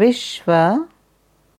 विश्व